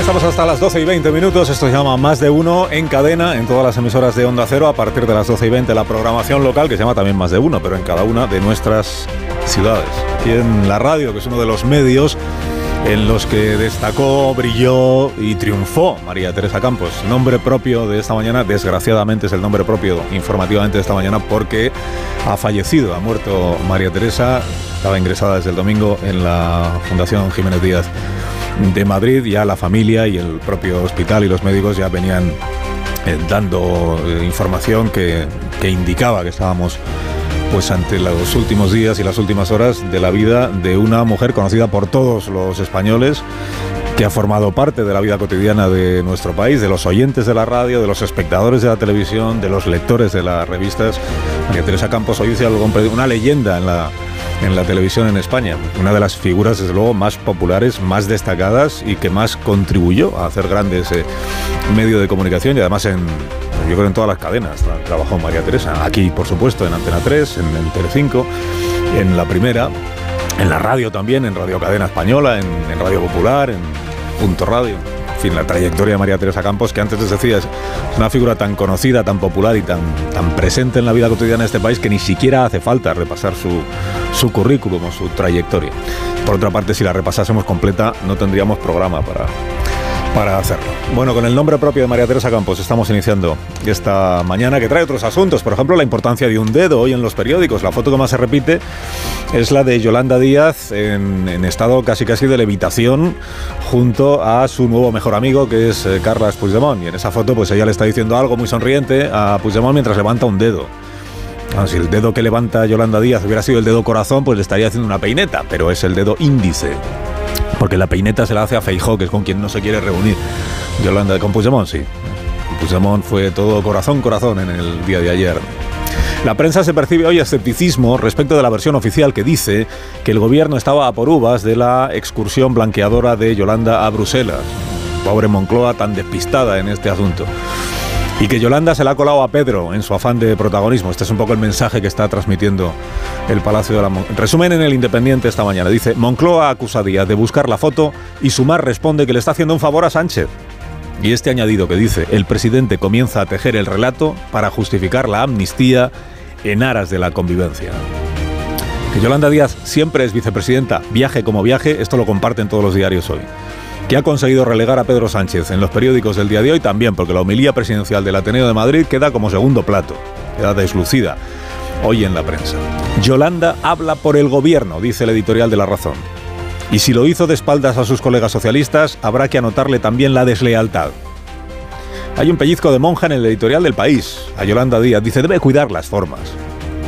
Estamos hasta las 12 y 20 minutos. Esto se llama Más de Uno en cadena en todas las emisoras de Onda Cero. A partir de las 12 y 20, la programación local, que se llama también Más de Uno, pero en cada una de nuestras ciudades. Aquí en la radio, que es uno de los medios en los que destacó, brilló y triunfó María Teresa Campos. Nombre propio de esta mañana, desgraciadamente es el nombre propio informativamente de esta mañana porque ha fallecido, ha muerto María Teresa, estaba ingresada desde el domingo en la Fundación Jiménez Díaz de Madrid, ya la familia y el propio hospital y los médicos ya venían eh, dando eh, información que, que indicaba que estábamos pues ante los últimos días y las últimas horas de la vida de una mujer conocida por todos los españoles que ha formado parte de la vida cotidiana de nuestro país, de los oyentes de la radio, de los espectadores de la televisión, de los lectores de las revistas. María Teresa Campos hoy dice algo, una leyenda en la, en la televisión en España, una de las figuras desde luego más populares, más destacadas y que más contribuyó a hacer grande ese medio de comunicación y además en, yo creo en todas las cadenas trabajó María Teresa. Aquí, por supuesto, en Antena 3, en, en Telecinco, en la primera, en la radio también, en Radio Cadena Española, en, en Radio Popular, en Punto Radio. Fin, la trayectoria de María Teresa Campos, que antes les decía, es una figura tan conocida, tan popular y tan, tan presente en la vida cotidiana de este país que ni siquiera hace falta repasar su, su currículum o su trayectoria. Por otra parte, si la repasásemos completa, no tendríamos programa para, para hacerlo. Bueno, con el nombre propio de María Teresa Campos estamos iniciando esta mañana que trae otros asuntos, por ejemplo la importancia de un dedo hoy en los periódicos. La foto que más se repite es la de Yolanda Díaz en, estado casi casi de levitación junto a su nuevo mejor amigo que es eh, Puigdemont. Y en esa foto pues ella le está diciendo algo muy sonriente a Puigdemont mientras levanta un dedo. Ah, si el dedo que levanta Yolanda Díaz hubiera sido el dedo corazón, pues le estaría haciendo una peineta, pero es el dedo índice. Porque la peineta se la hace a Feijó, que es con quien no se quiere reunir. Yolanda, con Puigdemont, sí. Puigdemont fue todo corazón, corazón en el día de ayer. La prensa se percibe hoy escepticismo respecto de la versión oficial que dice que el gobierno estaba a por uvas de la excursión blanqueadora de Yolanda a Bruselas. Pobre Moncloa tan despistada en este asunto. Y que Yolanda se la ha colado a Pedro en su afán de protagonismo. Este es un poco el mensaje que está transmitiendo el Palacio de la Mon Resumen en el Independiente esta mañana. Dice, Moncloa acusa a Díaz de buscar la foto y Sumar responde que le está haciendo un favor a Sánchez. Y este añadido que dice, el presidente comienza a tejer el relato para justificar la amnistía en aras de la convivencia. Que Yolanda Díaz siempre es vicepresidenta, viaje como viaje, esto lo comparten todos los diarios hoy que ha conseguido relegar a Pedro Sánchez en los periódicos del día de hoy también, porque la homilía presidencial del Ateneo de Madrid queda como segundo plato, queda deslucida hoy en la prensa. Yolanda habla por el gobierno, dice el editorial de La Razón. Y si lo hizo de espaldas a sus colegas socialistas, habrá que anotarle también la deslealtad. Hay un pellizco de monja en el editorial del país. A Yolanda Díaz dice, debe cuidar las formas.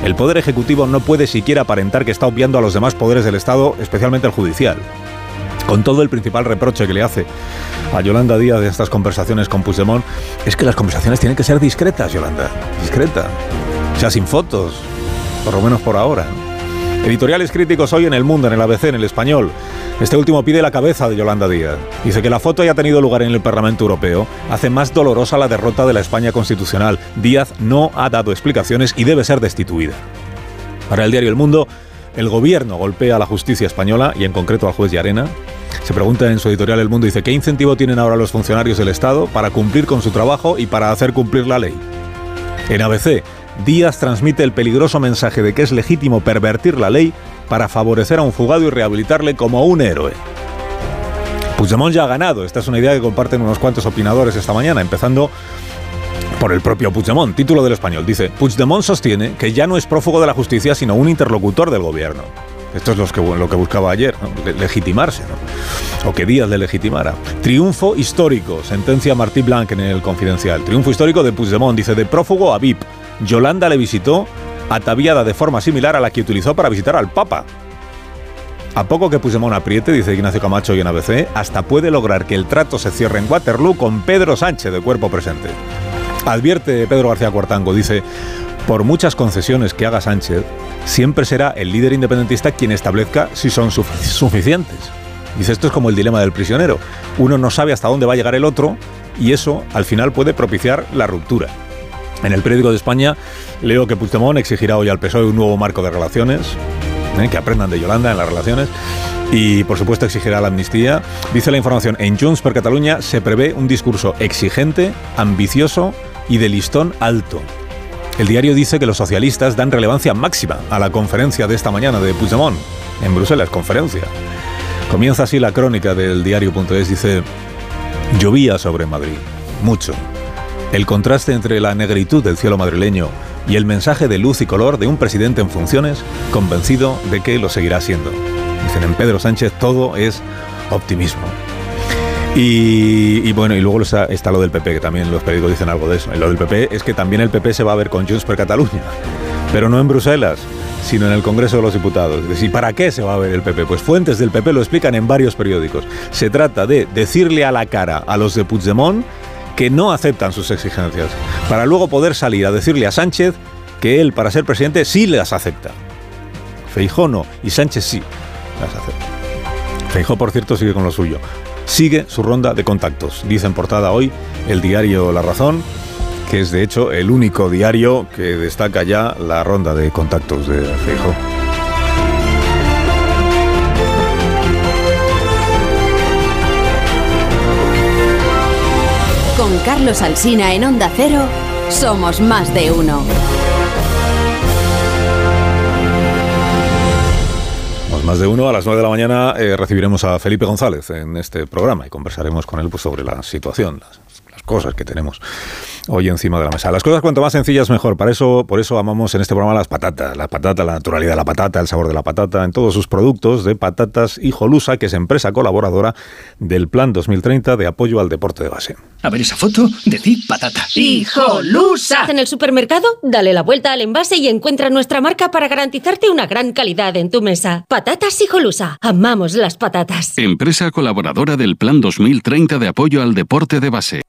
El Poder Ejecutivo no puede siquiera aparentar que está obviando a los demás poderes del Estado, especialmente el judicial con todo el principal reproche que le hace a Yolanda Díaz de estas conversaciones con Puigdemont, es que las conversaciones tienen que ser discretas, Yolanda, discreta, o sea, sin fotos, por lo menos por ahora. Editoriales críticos hoy en El Mundo, en el ABC, en el Español. Este último pide la cabeza de Yolanda Díaz. Dice que la foto haya tenido lugar en el Parlamento Europeo hace más dolorosa la derrota de la España constitucional. Díaz no ha dado explicaciones y debe ser destituida. Para el diario El Mundo, el gobierno golpea a la justicia española y en concreto al juez Llarena. Se pregunta en su editorial El Mundo, dice, ¿qué incentivo tienen ahora los funcionarios del Estado para cumplir con su trabajo y para hacer cumplir la ley? En ABC, Díaz transmite el peligroso mensaje de que es legítimo pervertir la ley para favorecer a un fugado y rehabilitarle como un héroe. Puigdemont ya ha ganado, esta es una idea que comparten unos cuantos opinadores esta mañana, empezando por el propio Puigdemont. Título del español. Dice, Puigdemont sostiene que ya no es prófugo de la justicia, sino un interlocutor del gobierno. Esto es lo que, buscaba ayer, legitimarse, ¿no? O que Díaz le legitimara. Triunfo histórico, sentencia Martí Blanc en el Confidencial. Triunfo histórico de Puigdemont, dice, de prófugo a VIP. Yolanda le visitó ataviada de forma similar a la que utilizó para visitar al Papa. A poco que Puigdemont apriete, dice Ignacio Camacho y en ABC, hasta puede lograr que el trato se cierre en Waterloo con Pedro Sánchez de cuerpo presente. Advierte Pedro García Cuartango, dice, por muchas concesiones que haga Sánchez, siempre será el líder independentista quien establezca si son suficientes. Dice, esto es como el dilema del prisionero. Uno no sabe hasta dónde va a llegar el otro y eso al final puede propiciar la ruptura. En el periódico de España leo que Puigdemont exigirá hoy al PSOE un nuevo marco de relaciones, ¿eh? que aprendan de Yolanda en las relaciones, y por supuesto exigirá la amnistía. Dice la información, en Junts per Cataluña se prevé un discurso exigente, ambicioso y de listón alto. El diario dice que los socialistas dan relevancia máxima a la conferencia de esta mañana de Puigdemont en Bruselas, conferencia. Comienza así la crónica del diario.es, dice, llovía sobre Madrid, mucho. El contraste entre la negritud del cielo madrileño y el mensaje de luz y color de un presidente en funciones convencido de que lo seguirá siendo. Dicen en Pedro Sánchez todo es optimismo. Y, bueno, y luego está, lo del PP, que también los periódicos dicen algo de eso. lo del PP es que también el PP se va a ver con Junts per Cataluña, pero no en Bruselas, sino en el Congreso de los Diputados. ¿Y para qué se va a ver el PP? Pues fuentes del PP lo explican en varios periódicos. Se trata de decirle a la cara a los de Puigdemont que no aceptan sus exigencias, para luego poder salir a decirle a Sánchez que él, para ser presidente, sí las acepta. Feijó no, y Sánchez sí las acepta. Feijó, por cierto, sigue con lo suyo. Sigue su ronda de contactos. Dice en portada hoy el diario La Razón, que es de hecho el único diario que destaca ya la ronda de contactos de Feijó. Con Carlos Alsina en Onda Cero, somos más de uno. Más de uno. A las 9 de la mañana eh, recibiremos a Felipe González en este programa y conversaremos con él pues, sobre la situación, cosas que tenemos hoy encima de la mesa. Las cosas cuanto más sencillas mejor. Para eso, por eso amamos en este programa las patatas. La patata, la naturalidad de la patata, el sabor de la patata, en todos sus productos de patatas Hijolusa, que es empresa colaboradora del Plan 2030 de apoyo al deporte de base. A ver esa foto, decir patata. ¡Hijolusa! En el supermercado, dale la vuelta al envase y encuentra nuestra marca para garantizarte una gran calidad en tu mesa. Patatas Hijolusa. Amamos las patatas. Empresa colaboradora del Plan 2030 de apoyo al deporte de base.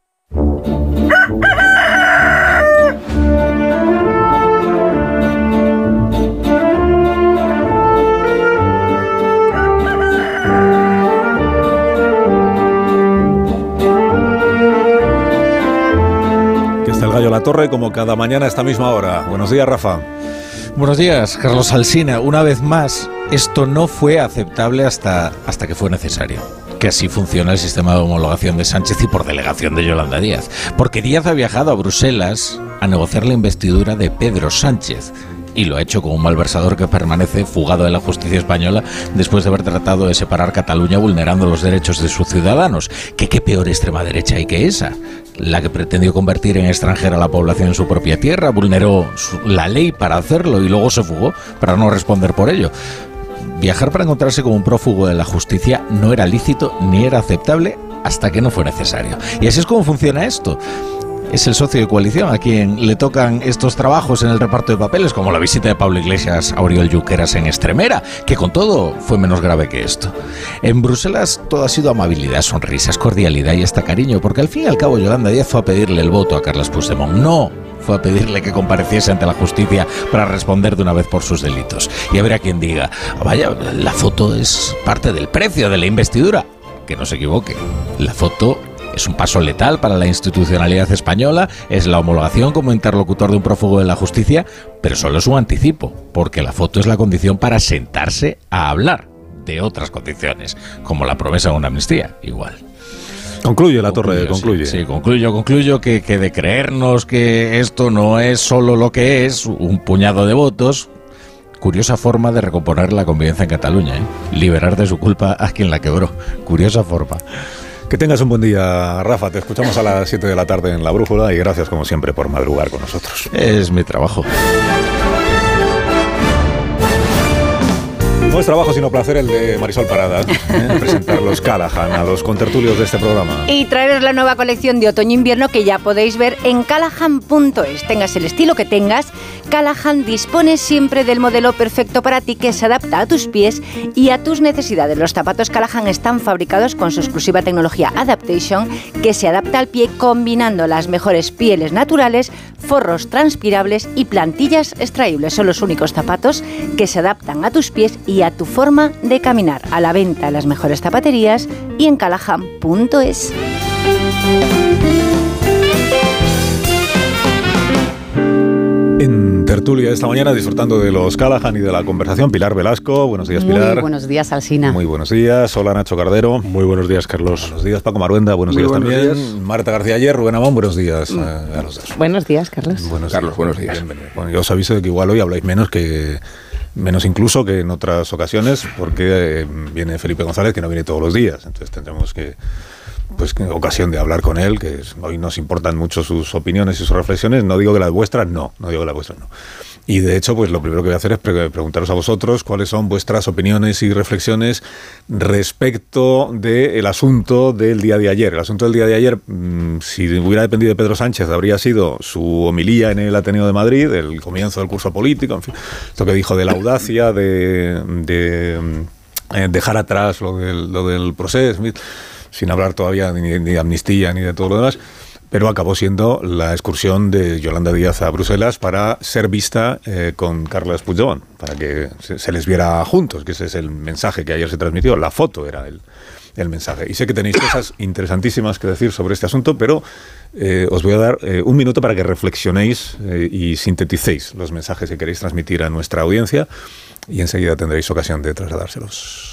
Gallo La Torre como cada mañana a esta misma hora. Buenos días, Rafa. Buenos días, Carlos Alsina. Una vez más, esto no fue aceptable hasta, hasta que fue necesario. Que así funciona el sistema de homologación de Sánchez y por delegación de Yolanda Díaz. Porque Díaz ha viajado a Bruselas a negociar la investidura de Pedro Sánchez y lo ha hecho con un malversador que permanece fugado de la justicia española después de haber tratado de separar Cataluña vulnerando los derechos de sus ciudadanos. ¿Qué, qué peor extrema derecha hay que esa? La que pretendió convertir en extranjera a la población en su propia tierra, vulneró la ley para hacerlo y luego se fugó para no responder por ello. Viajar para encontrarse con un prófugo de la justicia no era lícito ni era aceptable hasta que no fue necesario. Y así es como funciona esto es el socio de coalición a quien le tocan estos trabajos en el reparto de papeles, como la visita de Pablo Iglesias a Oriol Junqueras en Extremera, que con todo fue menos grave que esto. En Bruselas todo ha sido amabilidad, sonrisas, cordialidad y hasta cariño, porque al fin y al cabo Yolanda Díaz fue a pedirle el voto a Carlos Puigdemont. No fue a pedirle que compareciese ante la justicia para responder de una vez por sus delitos. Y a quien diga, vaya, la foto es parte del precio de la investidura. Que no se equivoque, la foto es un paso letal para la institucionalidad española, es la homologación como interlocutor de un prófugo de la justicia, pero solo es un anticipo, porque la foto es la condición para sentarse a hablar de otras condiciones, como la promesa de una amnistía, igual. Concluye la torre, concluye. Sí, concluyo, concluyo que, que de creernos que esto no es solo lo que es, un puñado de votos, curiosa forma de recomponer la convivencia en Cataluña, ¿eh? liberar de su culpa a quien la quebró. Curiosa forma. Que tengas un buen día, Rafa. Te escuchamos a las 7 de la tarde en La Brújula y gracias como siempre por madrugar con nosotros. Es mi trabajo. No es trabajo sino placer el de Marisol Parada, ¿eh? presentar los Callahan a los contertulios de este programa. Y traeros la nueva colección de otoño-invierno que ya podéis ver en callahan.es. Tengas el estilo que tengas, Callahan dispone siempre del modelo perfecto para ti que se adapta a tus pies y a tus necesidades. Los zapatos Callahan están fabricados con su exclusiva tecnología Adaptation que se adapta al pie combinando las mejores pieles naturales, forros transpirables y plantillas extraíbles. Son los únicos zapatos que se adaptan a tus pies y a tu forma de caminar. A la venta en las mejores zapaterías y en callahan.es. tertulia esta mañana disfrutando de los Callahan y de la conversación. Pilar Velasco, buenos días Pilar. Muy buenos días Alsina. Muy buenos días. Hola Nacho Cardero. Muy buenos días Carlos. Buenos días Paco Maruenda, buenos días también. Marta García Ayer, Rubén Amón, buenos días mm. a, los dos. Buenos días Carlos. Buenos Carlos, buenos días. Bueno, yo os aviso de que igual hoy habláis menos que menos incluso que en otras ocasiones porque eh, viene Felipe González que no viene todos los días, entonces tendremos que pues ocasión de hablar con él, que hoy nos importan mucho sus opiniones y sus reflexiones. No digo que las vuestras, no, no digo que las vuestras, no. Y de hecho, pues lo primero que voy a hacer es preguntaros a vosotros cuáles son vuestras opiniones y reflexiones respecto del asunto del día de ayer. El asunto del día de ayer, mm, si hubiera dependido de Pedro Sánchez, habría sido su homilía en el Ateneo de Madrid, el comienzo del curso político, en fin, esto que dijo de la audacia, de, mm, eh, dejar atrás lo del, lo del proceso sin hablar todavía ni, de amnistía ni de todo lo demás pero acabó siendo la excursión de Yolanda Díaz a Bruselas para ser vista eh, con Carlos Puigdemont, para que se, les viera juntos, que ese es el mensaje que ayer se transmitió, la foto era el, el mensaje. Y sé que tenéis cosas interesantísimas que decir sobre este asunto, pero eh, os voy a dar eh, un minuto para que reflexionéis y sinteticéis los mensajes que queréis transmitir a nuestra audiencia y enseguida tendréis ocasión de trasladárselos.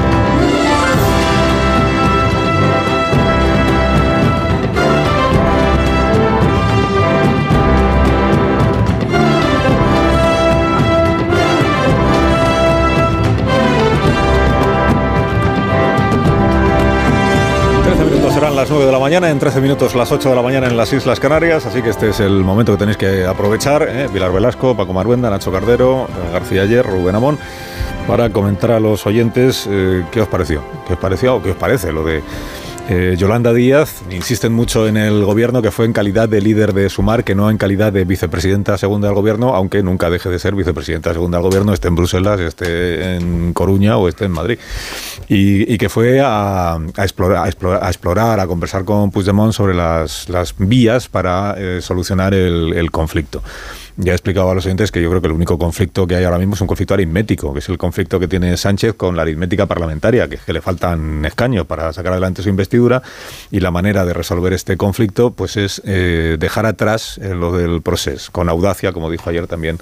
Las 9 de la mañana, en 13 minutos las 8 de la mañana en las Islas Canarias, así que este es el momento que tenéis que aprovechar. ¿eh? Pilar Velasco, Paco Maruenda, Nacho Cardero, eh, García Ayer, Rubén Amón, para comentar a los oyentes eh, qué os pareció, qué os pareció o qué os parece lo de eh, Yolanda Díaz insisten mucho en el gobierno que fue en calidad de líder de Sumar, que no en calidad de vicepresidenta segunda del gobierno, aunque nunca deje de ser vicepresidenta segunda del gobierno, esté en Bruselas, esté en Coruña o esté en Madrid. Y, que fue a, explorar, a, explorar, a conversar con Puigdemont sobre las, vías para eh, solucionar el conflicto. Ya he explicado a los oyentes que yo creo que el único conflicto que hay ahora mismo es un conflicto aritmético, que es el conflicto que tiene Sánchez con la aritmética parlamentaria, que es que le faltan escaños para sacar adelante su investidura y la manera de resolver este conflicto pues es eh, dejar atrás eh, lo del proceso, con audacia, como dijo ayer también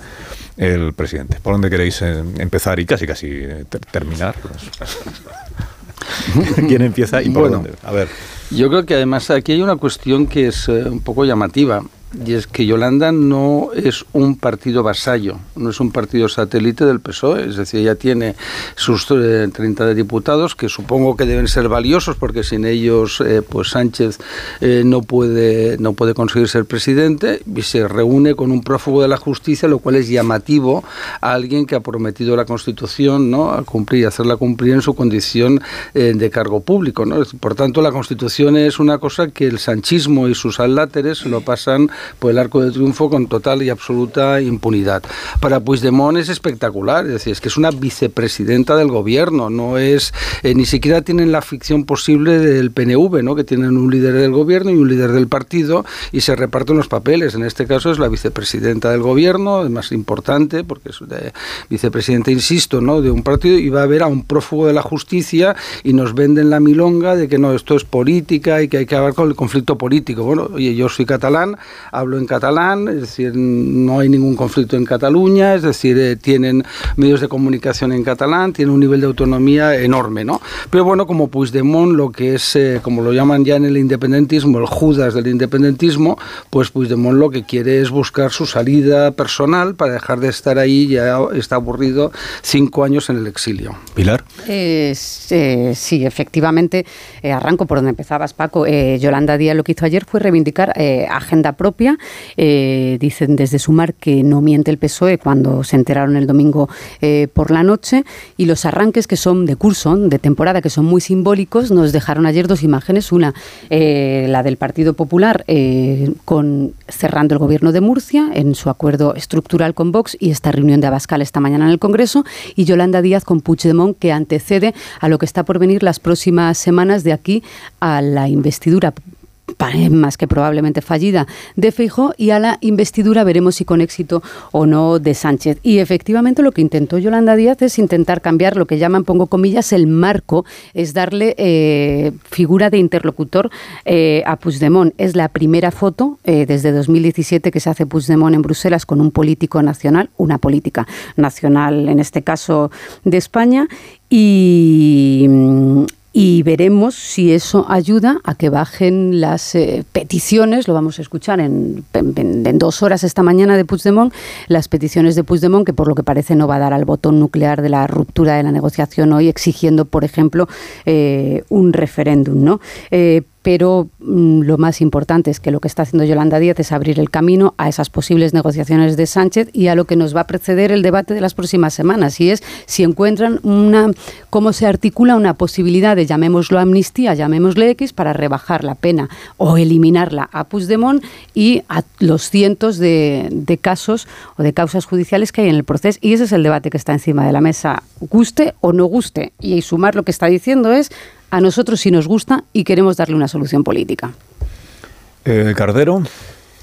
el presidente. ¿Por dónde queréis eh, empezar y casi casi terminar? ¿Quién empieza y por dónde? A ver. Yo creo que además aquí hay una cuestión que es un poco llamativa y es que Yolanda no es un partido vasallo, no es un partido satélite del PSOE, es decir, ella tiene sus 30 eh, diputados que supongo que deben ser valiosos porque sin ellos eh, pues Sánchez eh, no puede no puede conseguir ser presidente y se reúne con un prófugo de la justicia, lo cual es llamativo a alguien que ha prometido la Constitución, ¿no? a cumplir, hacerla cumplir en su condición de cargo público, ¿no? Por tanto, la Constitución es una cosa que el sanchismo y sus aláteres lo pasan por el arco de triunfo con total y absoluta impunidad. Para Puigdemont es espectacular, es decir, es que es una vicepresidenta del gobierno, no es, eh, ni siquiera tienen la ficción posible del PNV, ¿no? que tienen un líder del gobierno y un líder del partido y se reparten los papeles. En este caso es la vicepresidenta del gobierno, es más importante porque es de vicepresidenta, insisto, ¿no? de un partido y va a ver a un prófugo de la justicia y nos venden la milonga de que no, esto es política y que hay que acabar con el conflicto político. Bueno, oye, yo soy catalán, hablo en catalán, es decir, no hay ningún conflicto en Cataluña, es decir, eh, tienen medios de comunicación en catalán, tienen un nivel de autonomía enorme, ¿no? Pero bueno, como Puigdemont, lo que es, eh, como lo llaman ya en el independentismo, el Judas del independentismo, pues Puigdemont lo que quiere es buscar su salida personal para dejar de estar ahí, ya está aburrido cinco años en el exilio. Pilar. Eh, sí, efectivamente, arranco por donde empezabas, Paco. Yolanda Díaz lo que hizo ayer fue reivindicar agenda propia. Dicen desde Sumar que no miente el PSOE cuando se enteraron el domingo por la noche. Y los arranques que son de curso, de temporada, que son muy simbólicos, nos dejaron ayer dos imágenes. Una, eh, la del Partido Popular eh, con cerrando el gobierno de Murcia en su acuerdo estructural con Vox y esta reunión de Abascal esta mañana en el Congreso. Y Yolanda Díaz con Puigdemont que antecede a lo que está por venir las próximas semanas de aquí a la investidura más que probablemente fallida, de Feijóo y a la investidura veremos si con éxito o no de Sánchez. Y efectivamente lo que intentó Yolanda Díaz es intentar cambiar lo que llaman, pongo comillas, el marco, es darle eh, figura de interlocutor eh, a Puigdemont. Es la primera foto eh, desde 2017 que se hace Puigdemont en Bruselas con un político nacional, una política nacional en este caso de España, y, y veremos si eso ayuda a que bajen las eh, peticiones, lo vamos a escuchar en, dos horas esta mañana de Puigdemont, las peticiones de Puigdemont, que por lo que parece no va a dar al botón nuclear de la ruptura de la negociación hoy, exigiendo, por ejemplo, eh, un referéndum. ¿no? Eh, pero mm, lo más importante es que lo que está haciendo Yolanda Díaz es abrir el camino a esas posibles negociaciones de Sánchez y a lo que nos va a preceder el debate de las próximas semanas, y es si encuentran una, cómo se articula una posibilidad de, llamémoslo amnistía, llamémosle X, para rebajar la pena o eliminarla a Puigdemont y a los cientos de, de casos o de causas judiciales que hay en el proceso. Y ese es el debate que está encima de la mesa, guste o no guste. Y sumar lo que está diciendo es a nosotros sí nos gusta y queremos darle una solución política. Eh, Cardero.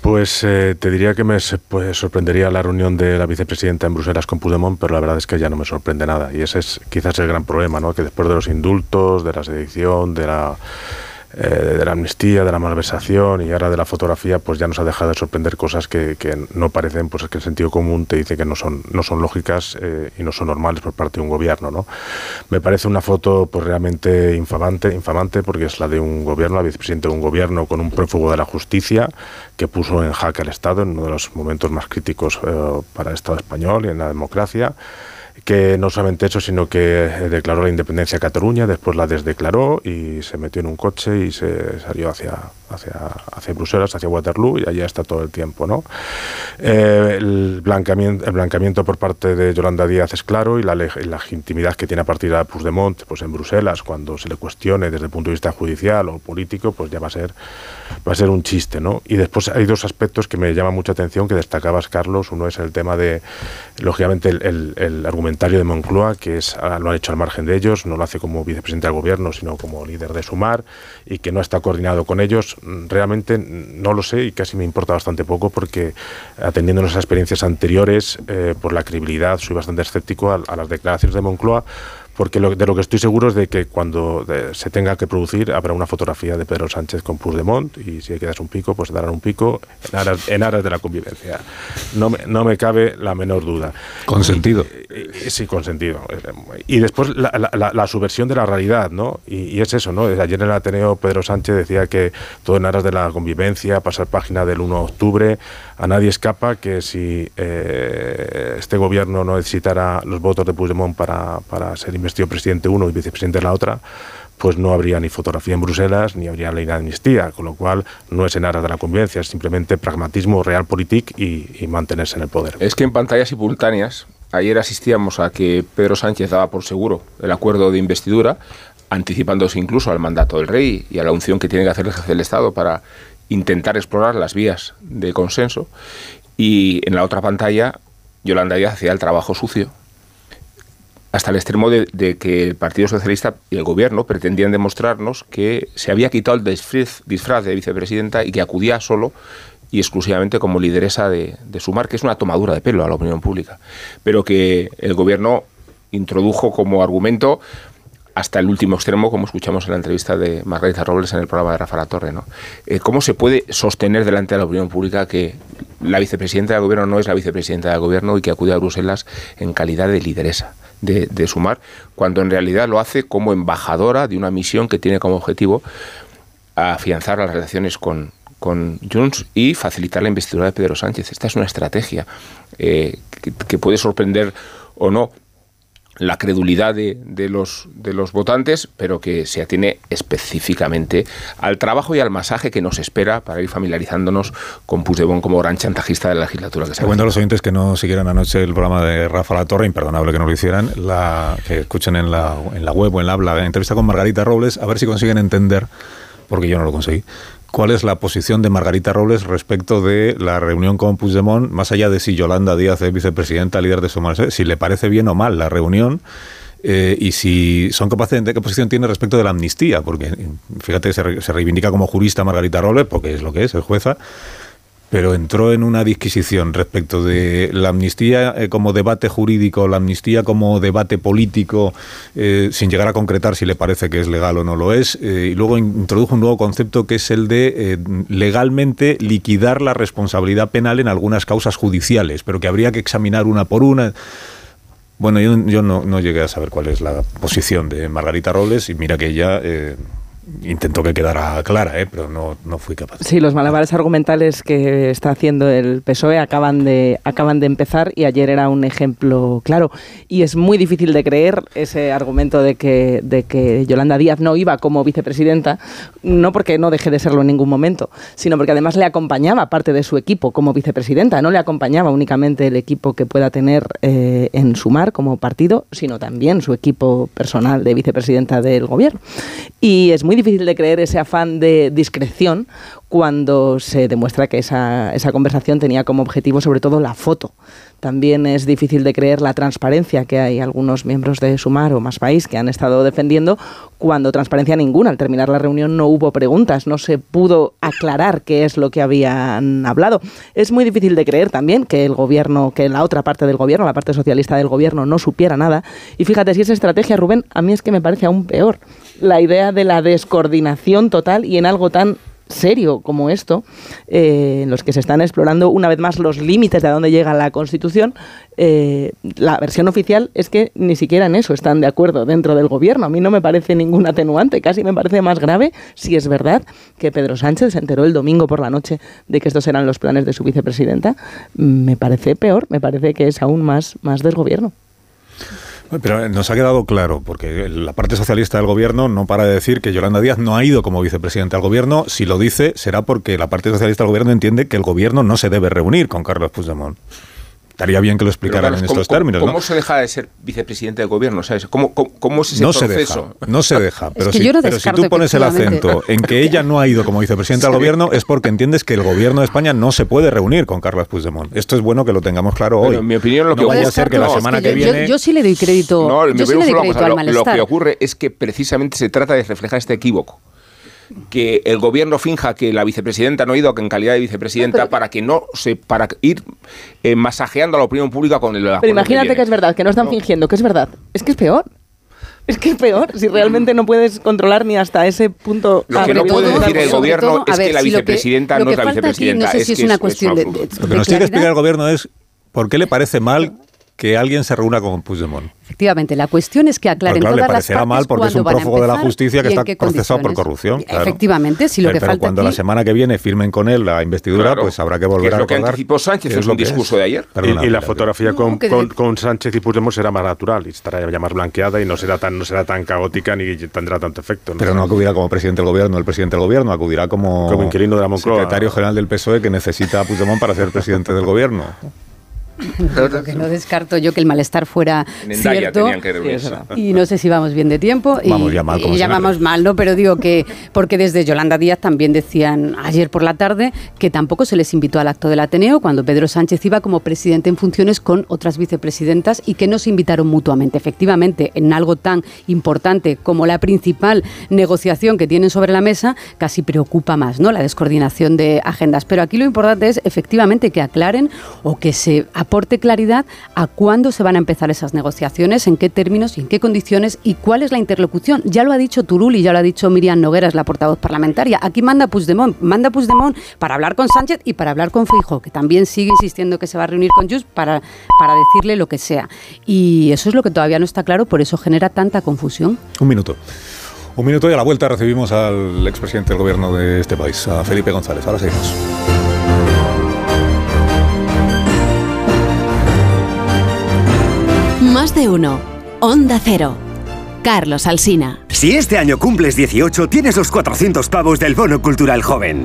Pues eh, te diría que me pues, sorprendería la reunión de la vicepresidenta en Bruselas con Puigdemont, pero la verdad es que ya no me sorprende nada. Y ese es quizás el gran problema, ¿no? Que después de los indultos, de la sedición, de la eh, de la amnistía, de la malversación y ahora de la fotografía, pues ya nos ha dejado de sorprender cosas que, no parecen, pues que el sentido común te dice que no son, no son lógicas eh, y no son normales por parte de un gobierno. ¿no? Me parece una foto pues realmente infamante, infamante porque es la de un gobierno, la vicepresidenta de un gobierno con un prófugo de la justicia que puso en jaque al Estado en uno de los momentos más críticos eh, para el Estado español y en la democracia que no solamente eso, sino que eh, declaró la independencia de Cataluña, después la desdeclaró y se metió en un coche y se salió hacia, hacia, hacia Bruselas, hacia Waterloo, y allá está todo el tiempo. ¿no? Eh, el, el blanqueamiento por parte de Yolanda Díaz es claro y la, legitimidad que tiene a partir de Puigdemont pues en Bruselas, cuando se le cuestione desde el punto de vista judicial o político, pues ya va a ser, va a ser un chiste. ¿no? Y después hay dos aspectos que me llaman mucha atención, que destacabas, Carlos. Uno es el tema de, lógicamente, el, el, argumentario de Moncloa, que es, ah, lo han hecho al margen de ellos, no lo hace como vicepresidente del gobierno, sino como líder de Sumar, y que no está coordinado con ellos. Realmente no lo sé y casi me importa bastante poco porque atendiendo a nuestras experiencias anteriores, eh, por la credibilidad, soy bastante escéptico a, las declaraciones de Moncloa porque lo, de lo que estoy seguro es de que cuando eh, se tenga que producir habrá una fotografía de Pedro Sánchez con Puigdemont y si hay que dar un pico, pues darán un pico en aras, en aras de la convivencia. No me, no me cabe la menor duda. Con sentido. sí, con sentido. Y después la, la, subversión de la realidad, ¿no? Y, es eso, ¿no? Ayer en el Ateneo Pedro Sánchez decía que todo en aras de la convivencia, pasar página del 1 de octubre, a nadie escapa que si eh, este gobierno no necesitara los votos de Puigdemont para, para ser investido presidente uno y vicepresidente la otra, pues no habría ni fotografía en Bruselas ni habría ley de amnistía, con lo cual no es en aras de la convivencia, es simplemente pragmatismo realpolitik y, y mantenerse en el poder. Es que en pantallas simultáneas, ayer asistíamos a que Pedro Sánchez daba por seguro el acuerdo de investidura, anticipándose incluso al mandato del rey y a la unción que tiene que hacer el jefe del Estado para intentar explorar las vías de consenso. Y en la otra pantalla, Yolanda Díaz hacía el trabajo sucio hasta el extremo de, que el Partido Socialista y el Gobierno pretendían demostrarnos que se había quitado el disfraz, de vicepresidenta y que acudía solo y exclusivamente como lideresa de, de Sumar, que es una tomadura de pelo a la opinión pública, pero que el Gobierno introdujo como argumento hasta el último extremo, como escuchamos en la entrevista de Margarita Robles en el programa de Rafa La Torre. ¿no? Eh, ¿Cómo se puede sostener delante de la opinión pública que la vicepresidenta del gobierno no es la vicepresidenta del gobierno y que acude a Bruselas en calidad de lideresa? De, de sumar, cuando en realidad lo hace como embajadora de una misión que tiene como objetivo afianzar las relaciones con, con Junts y facilitar la investidura de Pedro Sánchez. Esta es una estrategia eh, que, puede sorprender o no la credulidad de, de, los, de los votantes, pero que se atiene específicamente al trabajo y al masaje que nos espera para ir familiarizándonos con Puigdemont como gran chantajista de la legislatura que se cuento a los oyentes que no siguieran anoche el programa de Rafa La Torre, imperdonable que no lo hicieran, la, que escuchen en la, en la web o en la habla, la entrevista con Margarita Robles, a ver si consiguen entender, porque yo no lo conseguí, cuál es la posición de Margarita Robles respecto de la reunión con Puigdemont, más allá de si Yolanda Díaz es vicepresidenta, líder de Somos, si le parece bien o mal la reunión. Eh, y si son capaces de qué posición tiene respecto de la amnistía, porque fíjate, se, se reivindica como jurista Margarita Robles, porque es lo que es, es jueza, pero entró en una disquisición respecto de la amnistía eh, como debate jurídico, la amnistía como debate político, eh, sin llegar a concretar si le parece que es legal o no lo es, eh, y luego introdujo un nuevo concepto que es el de legalmente liquidar la responsabilidad penal en algunas causas judiciales, pero que habría que examinar una por una. Bueno, yo, yo no, no, llegué a saber cuál es la posición de Margarita Robles y mira que ella intentó que quedara clara, ¿eh? pero no, no fui capaz. Sí, los malabares argumentales que está haciendo el PSOE acaban de, acaban de empezar y ayer era un ejemplo claro. Y es muy difícil de creer ese argumento de que, de que Yolanda Díaz no iba como vicepresidenta, no porque no deje de serlo en ningún momento, sino porque además le acompañaba parte de su equipo como vicepresidenta. No le acompañaba únicamente el equipo que pueda tener eh, en Sumar como partido, sino también su equipo personal de vicepresidenta del gobierno. Y es muy difícil de creer ese afán de discreción cuando se demuestra que esa, esa conversación tenía como objetivo sobre todo la foto. También es difícil de creer la transparencia que hay algunos miembros de Sumar o Más País que han estado defendiendo cuando transparencia ninguna. Al terminar la reunión no hubo preguntas, no se pudo aclarar qué es lo que habían hablado. Es muy difícil de creer también que el gobierno, que la otra parte del gobierno, la parte socialista del gobierno, no supiera nada. Y fíjate, si esa estrategia, Rubén, a mí es que me parece aún peor. La idea de la descoordinación total y en algo tan serio como esto, eh, en los que se están explorando una vez más los límites de a dónde llega la Constitución, eh, la versión oficial es que ni siquiera en eso están de acuerdo dentro del gobierno. A mí no me parece ningún atenuante, casi me parece más grave si es verdad que Pedro Sánchez se enteró el domingo por la noche de que estos eran los planes de su vicepresidenta. Me parece peor, me parece que es aún más, más desgobierno. Pero nos ha quedado claro, porque la parte socialista del gobierno no para de decir que Yolanda Díaz no ha ido como vicepresidenta al gobierno. Si lo dice, será porque la parte socialista del gobierno entiende que el gobierno no se debe reunir con Carlos Puigdemont. Estaría bien que lo explicaran claro, en ¿cómo, estos términos. ¿Cómo ¿no? se deja de ser vicepresidente del gobierno? ¿Sabes? ¿Cómo, cómo, cómo es ese no proceso? Se deja, no se deja. Pero, es que si, no pero si tú pones el acento en que ella no ha ido como vicepresidenta sí. del gobierno, es porque entiendes que el gobierno de España no se puede reunir con Carlos Puigdemont. Esto es bueno que lo tengamos claro hoy. Pero en mi opinión, lo que no vaya a ser que la semana es que que, yo, viene. Yo, sí le doy crédito. No, yo sí le doy crédito al lo, malestar. lo que ocurre es que precisamente se trata de reflejar este equívoco que el gobierno finja que la vicepresidenta no ha ido en calidad de vicepresidenta para que no se para ir eh, masajeando a la opinión pública con el Pero imagínate que, que, es verdad, que no están no. fingiendo, que es verdad. Es que es peor. Es que es peor, si realmente no puedes controlar ni hasta ese punto. Lo que no puede decir el gobierno es que la vicepresidenta no es la vicepresidenta. No sé si es una cuestión de. Lo que nos tiene que explicar el gobierno es por qué le parece mal que alguien se reúna con Puigdemont. Efectivamente, la cuestión es que aclaren claro, todas le parecerá las mal porque es un prófugo de la justicia que está procesado por corrupción. Claro. Efectivamente, si lo pero, que pero falta cuando aquí... la semana que viene firmen con él la investidura, claro. pues habrá que volver es a lo que anticipó Sánchez es en un discurso de ayer. Perdona, y, y, la fotografía no, con, con, Sánchez y Puigdemont será más natural y estará ya más blanqueada y no será tan no será tan caótica ni tendrá tanto efecto. ¿no? Pero no acudirá como presidente del gobierno, el presidente del gobierno, acudirá como, como inquilino de la Moncloa. secretario general del PSOE que necesita a Puigdemont para ser presidente del gobierno. Lo que no descarto yo que el malestar fuera en cierto. tenían que reunirse. Y no sé si vamos bien de tiempo. Y, vamos ya mal, como y ya vamos mal, ¿no? Pero digo que, porque desde Yolanda Díaz también decían ayer por la tarde que tampoco se les invitó al acto del Ateneo cuando Pedro Sánchez iba como presidente en funciones con otras vicepresidentas y que no se invitaron mutuamente. Efectivamente, en algo tan importante como la principal negociación que tienen sobre la mesa, casi preocupa más, ¿no? La descoordinación de agendas. Pero aquí lo importante es efectivamente que aclaren o que se aporte claridad a cuándo se van a empezar esas negociaciones, en qué términos y en qué condiciones y cuál es la interlocución. Ya lo ha dicho Turul y ya lo ha dicho Miriam Nogueras, la portavoz parlamentaria. Aquí manda Puigdemont, manda Puigdemont para hablar con Sánchez y para hablar con Feijóo, que también sigue insistiendo que se va a reunir con Just para, para decirle lo que sea. Y eso es lo que todavía no está claro, por eso genera tanta confusión. Un minuto. Un minuto y a la vuelta recibimos al expresidente del gobierno de este país, a Felipe González. Ahora seguimos. Más de uno. Onda Cero. Carlos Alsina. Si este año cumples 18, tienes los 400 pavos del Bono Cultural Joven.